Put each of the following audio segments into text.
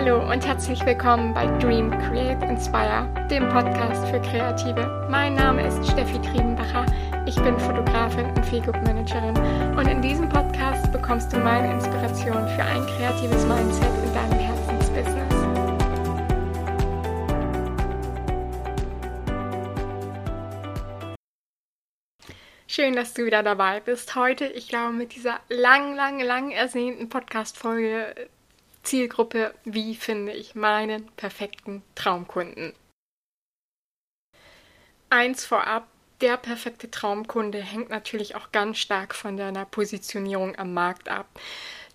Hallo und herzlich willkommen bei Dream Create Inspire, dem Podcast für Kreative. Mein Name ist Steffi Triebenbacher. Ich bin Fotografin und Feelgood Managerin und in diesem Podcast bekommst du meine Inspiration für ein kreatives Mindset in deinem Herzensbusiness. Schön, dass du wieder dabei bist. Heute, ich glaube, mit dieser lang, lang, lang ersehnten Podcast-Folge Zielgruppe, wie finde ich meinen perfekten Traumkunden. Eins vorab, der perfekte Traumkunde hängt natürlich auch ganz stark von deiner Positionierung am Markt ab.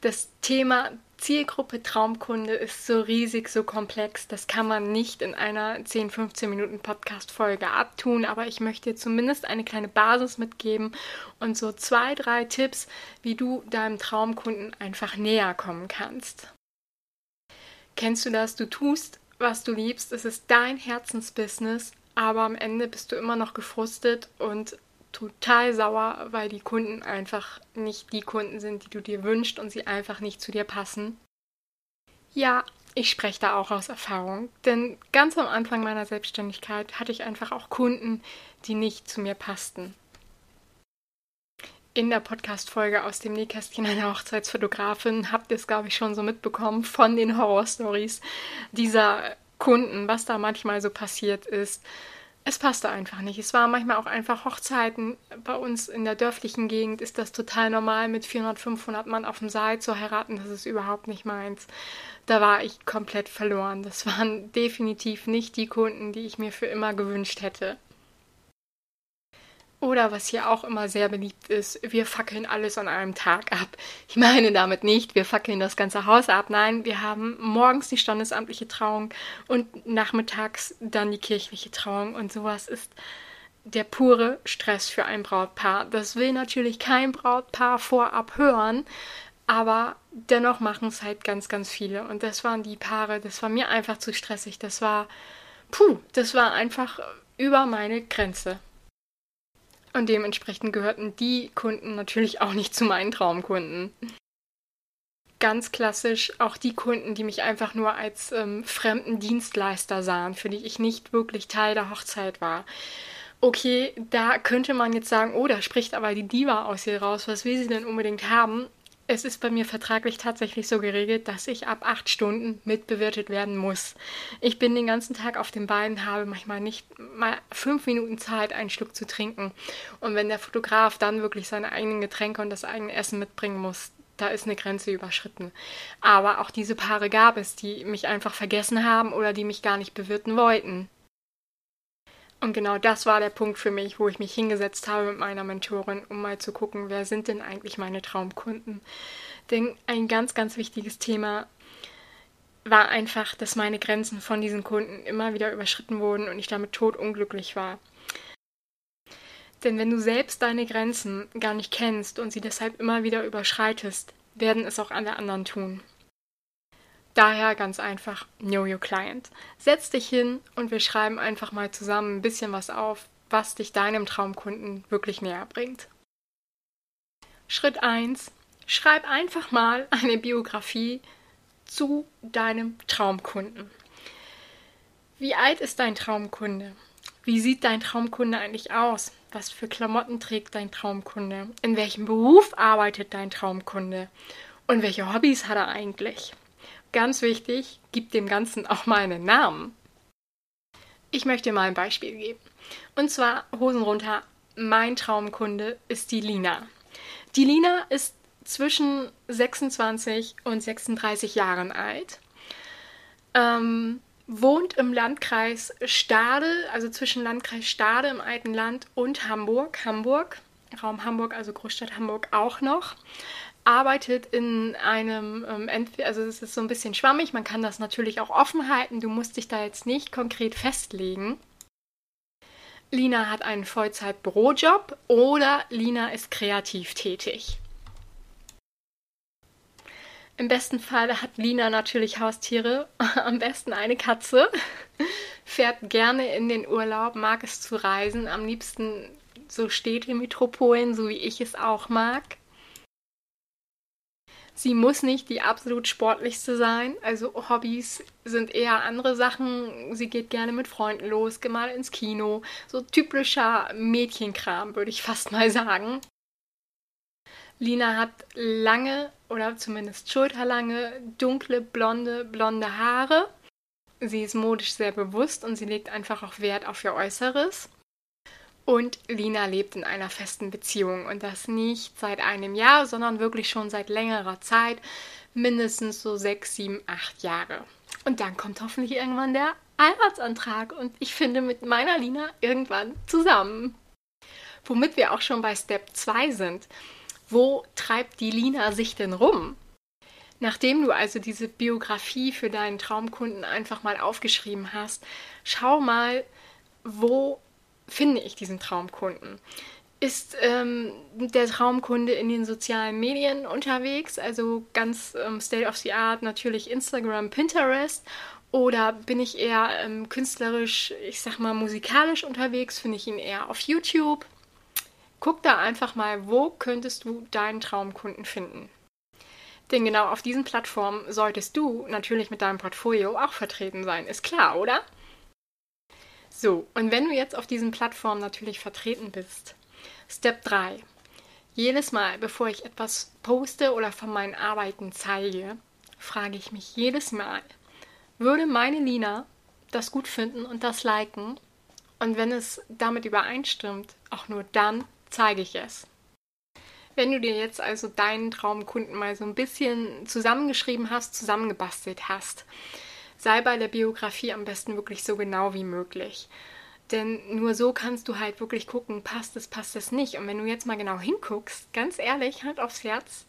Das Thema Zielgruppe Traumkunde ist so riesig, so komplex, das kann man nicht in einer 10, 15 Minuten Podcast-Folge abtun, aber ich möchte dir zumindest eine kleine Basis mitgeben und so zwei, drei Tipps, wie du deinem Traumkunden einfach näher kommen kannst. Kennst du das? Du tust, was du liebst. Es ist dein Herzensbusiness, aber am Ende bist du immer noch gefrustet und total sauer, weil die Kunden einfach nicht die Kunden sind, die du dir wünschst und sie einfach nicht zu dir passen. Ja, ich spreche da auch aus Erfahrung, denn ganz am Anfang meiner Selbstständigkeit hatte ich einfach auch Kunden, die nicht zu mir passten in der Podcast-Folge aus dem Nähkästchen einer Hochzeitsfotografin habt ihr es, glaube ich, schon so mitbekommen von den Horror-Stories dieser Kunden, was da manchmal so passiert ist. Es passte einfach nicht. Es waren manchmal auch einfach Hochzeiten. Bei uns in der dörflichen Gegend ist das total normal, mit 400, 500 Mann auf dem Saal zu heiraten. Das ist überhaupt nicht meins. Da war ich komplett verloren. Das waren definitiv nicht die Kunden, die ich mir für immer gewünscht hätte. Oder was hier auch immer sehr beliebt ist, wir fackeln alles an einem Tag ab. Ich meine damit nicht, wir fackeln das ganze Haus ab. Nein, wir haben morgens die standesamtliche Trauung und nachmittags dann die kirchliche Trauung. Und sowas ist der pure Stress für ein Brautpaar. Das will natürlich kein Brautpaar vorab hören, aber dennoch machen es halt ganz, ganz viele. Und das waren die Paare, das war mir einfach zu stressig. Das war, puh, das war einfach über meine Grenze. Und dementsprechend gehörten die Kunden natürlich auch nicht zu meinen Traumkunden. Ganz klassisch auch die Kunden, die mich einfach nur als ähm, fremden Dienstleister sahen, für die ich nicht wirklich Teil der Hochzeit war. Okay, da könnte man jetzt sagen, oh, da spricht aber die Diva aus ihr raus, was will sie denn unbedingt haben? Es ist bei mir vertraglich tatsächlich so geregelt, dass ich ab acht Stunden mitbewirtet werden muss. Ich bin den ganzen Tag auf den Beinen, habe manchmal nicht mal fünf Minuten Zeit, einen Schluck zu trinken. Und wenn der Fotograf dann wirklich seine eigenen Getränke und das eigene Essen mitbringen muss, da ist eine Grenze überschritten. Aber auch diese Paare gab es, die mich einfach vergessen haben oder die mich gar nicht bewirten wollten. Und genau das war der Punkt für mich, wo ich mich hingesetzt habe mit meiner Mentorin, um mal zu gucken, wer sind denn eigentlich meine Traumkunden. Denn ein ganz, ganz wichtiges Thema war einfach, dass meine Grenzen von diesen Kunden immer wieder überschritten wurden und ich damit totunglücklich war. Denn wenn du selbst deine Grenzen gar nicht kennst und sie deshalb immer wieder überschreitest, werden es auch alle anderen tun. Daher ganz einfach Know Your Client. Setz dich hin und wir schreiben einfach mal zusammen ein bisschen was auf, was dich deinem Traumkunden wirklich näher bringt. Schritt 1. Schreib einfach mal eine Biografie zu deinem Traumkunden. Wie alt ist dein Traumkunde? Wie sieht dein Traumkunde eigentlich aus? Was für Klamotten trägt dein Traumkunde? In welchem Beruf arbeitet dein Traumkunde? Und welche Hobbys hat er eigentlich? Ganz wichtig, gib dem Ganzen auch mal einen Namen. Ich möchte mal ein Beispiel geben. Und zwar Hosen runter. Mein Traumkunde ist die Lina. Die Lina ist zwischen 26 und 36 Jahren alt. Ähm, wohnt im Landkreis Stade, also zwischen Landkreis Stade im alten Land und Hamburg. Hamburg, Raum Hamburg, also Großstadt Hamburg auch noch arbeitet in einem, ähm, also es ist so ein bisschen schwammig, man kann das natürlich auch offen halten, du musst dich da jetzt nicht konkret festlegen. Lina hat einen Vollzeit-Bürojob oder Lina ist kreativ tätig. Im besten Fall hat Lina natürlich Haustiere, am besten eine Katze, fährt gerne in den Urlaub, mag es zu reisen, am liebsten so Städte, Metropolen, so wie ich es auch mag Sie muss nicht die absolut sportlichste sein. Also Hobbys sind eher andere Sachen. Sie geht gerne mit Freunden los, geht mal ins Kino. So typischer Mädchenkram, würde ich fast mal sagen. Lina hat lange oder zumindest schulterlange, dunkle, blonde, blonde Haare. Sie ist modisch sehr bewusst und sie legt einfach auch Wert auf ihr Äußeres. Und Lina lebt in einer festen Beziehung und das nicht seit einem Jahr, sondern wirklich schon seit längerer Zeit, mindestens so sechs, sieben, acht Jahre. Und dann kommt hoffentlich irgendwann der Heiratsantrag und ich finde mit meiner Lina irgendwann zusammen. Womit wir auch schon bei Step 2 sind. Wo treibt die Lina sich denn rum? Nachdem du also diese Biografie für deinen Traumkunden einfach mal aufgeschrieben hast, schau mal, wo finde ich diesen Traumkunden? Ist ähm, der Traumkunde in den sozialen Medien unterwegs, also ganz ähm, State of the Art, natürlich Instagram, Pinterest? Oder bin ich eher ähm, künstlerisch, ich sag mal musikalisch unterwegs? Finde ich ihn eher auf YouTube? Guck da einfach mal, wo könntest du deinen Traumkunden finden? Denn genau auf diesen Plattformen solltest du natürlich mit deinem Portfolio auch vertreten sein, ist klar, oder? So, und wenn du jetzt auf diesen Plattformen natürlich vertreten bist, Step 3. Jedes Mal, bevor ich etwas poste oder von meinen Arbeiten zeige, frage ich mich jedes Mal, würde meine Lina das gut finden und das liken? Und wenn es damit übereinstimmt, auch nur dann zeige ich es. Wenn du dir jetzt also deinen Traumkunden mal so ein bisschen zusammengeschrieben hast, zusammengebastelt hast, sei bei der Biografie am besten wirklich so genau wie möglich. Denn nur so kannst du halt wirklich gucken, passt es, passt es nicht. Und wenn du jetzt mal genau hinguckst, ganz ehrlich, halt aufs Herz,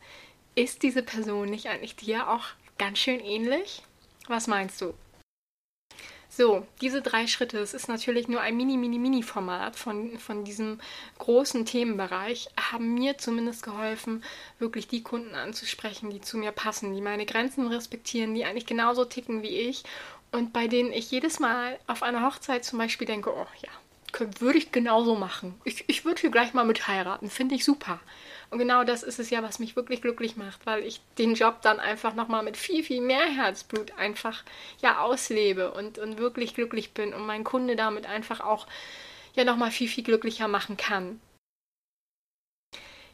ist diese Person nicht eigentlich dir auch ganz schön ähnlich? Was meinst du? So, diese drei Schritte, es ist natürlich nur ein mini, mini, mini Format von, von diesem großen Themenbereich, haben mir zumindest geholfen, wirklich die Kunden anzusprechen, die zu mir passen, die meine Grenzen respektieren, die eigentlich genauso ticken wie ich und bei denen ich jedes Mal auf einer Hochzeit zum Beispiel denke, oh ja, würde ich genauso machen. Ich, ich würde hier gleich mal mit heiraten, finde ich super. Und genau das ist es ja, was mich wirklich glücklich macht, weil ich den Job dann einfach nochmal mit viel, viel mehr Herzblut einfach ja auslebe und, und wirklich glücklich bin und mein Kunde damit einfach auch ja nochmal viel, viel glücklicher machen kann.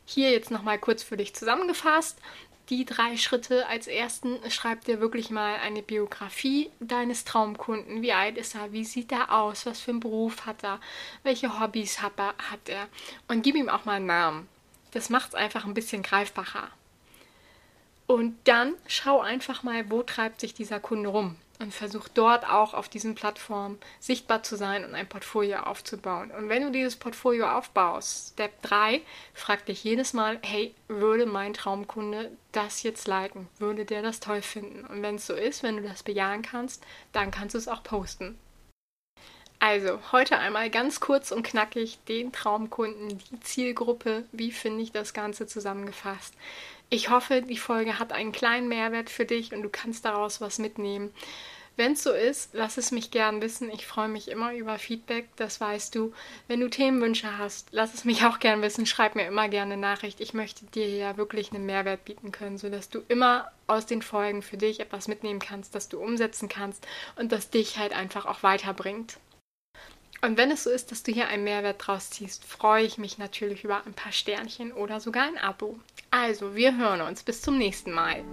Hier jetzt nochmal kurz für dich zusammengefasst die drei Schritte. Als ersten schreib dir wirklich mal eine Biografie deines Traumkunden. Wie alt ist er? Wie sieht er aus? Was für einen Beruf hat er? Welche Hobbys? Hat er? Und gib ihm auch mal einen Namen. Das macht es einfach ein bisschen greifbarer. Und dann schau einfach mal, wo treibt sich dieser Kunde rum und versuch dort auch auf diesen Plattformen sichtbar zu sein und ein Portfolio aufzubauen. Und wenn du dieses Portfolio aufbaust, Step 3, frag dich jedes Mal, hey, würde mein Traumkunde das jetzt liken? Würde der das toll finden? Und wenn es so ist, wenn du das bejahen kannst, dann kannst du es auch posten. Also, heute einmal ganz kurz und knackig den Traumkunden, die Zielgruppe, wie finde ich das Ganze zusammengefasst. Ich hoffe, die Folge hat einen kleinen Mehrwert für dich und du kannst daraus was mitnehmen. Wenn es so ist, lass es mich gern wissen. Ich freue mich immer über Feedback, das weißt du. Wenn du Themenwünsche hast, lass es mich auch gern wissen. Schreib mir immer gerne eine Nachricht. Ich möchte dir ja wirklich einen Mehrwert bieten können, sodass du immer aus den Folgen für dich etwas mitnehmen kannst, das du umsetzen kannst und das dich halt einfach auch weiterbringt. Und wenn es so ist, dass du hier einen Mehrwert draus ziehst, freue ich mich natürlich über ein paar Sternchen oder sogar ein Abo. Also, wir hören uns. Bis zum nächsten Mal.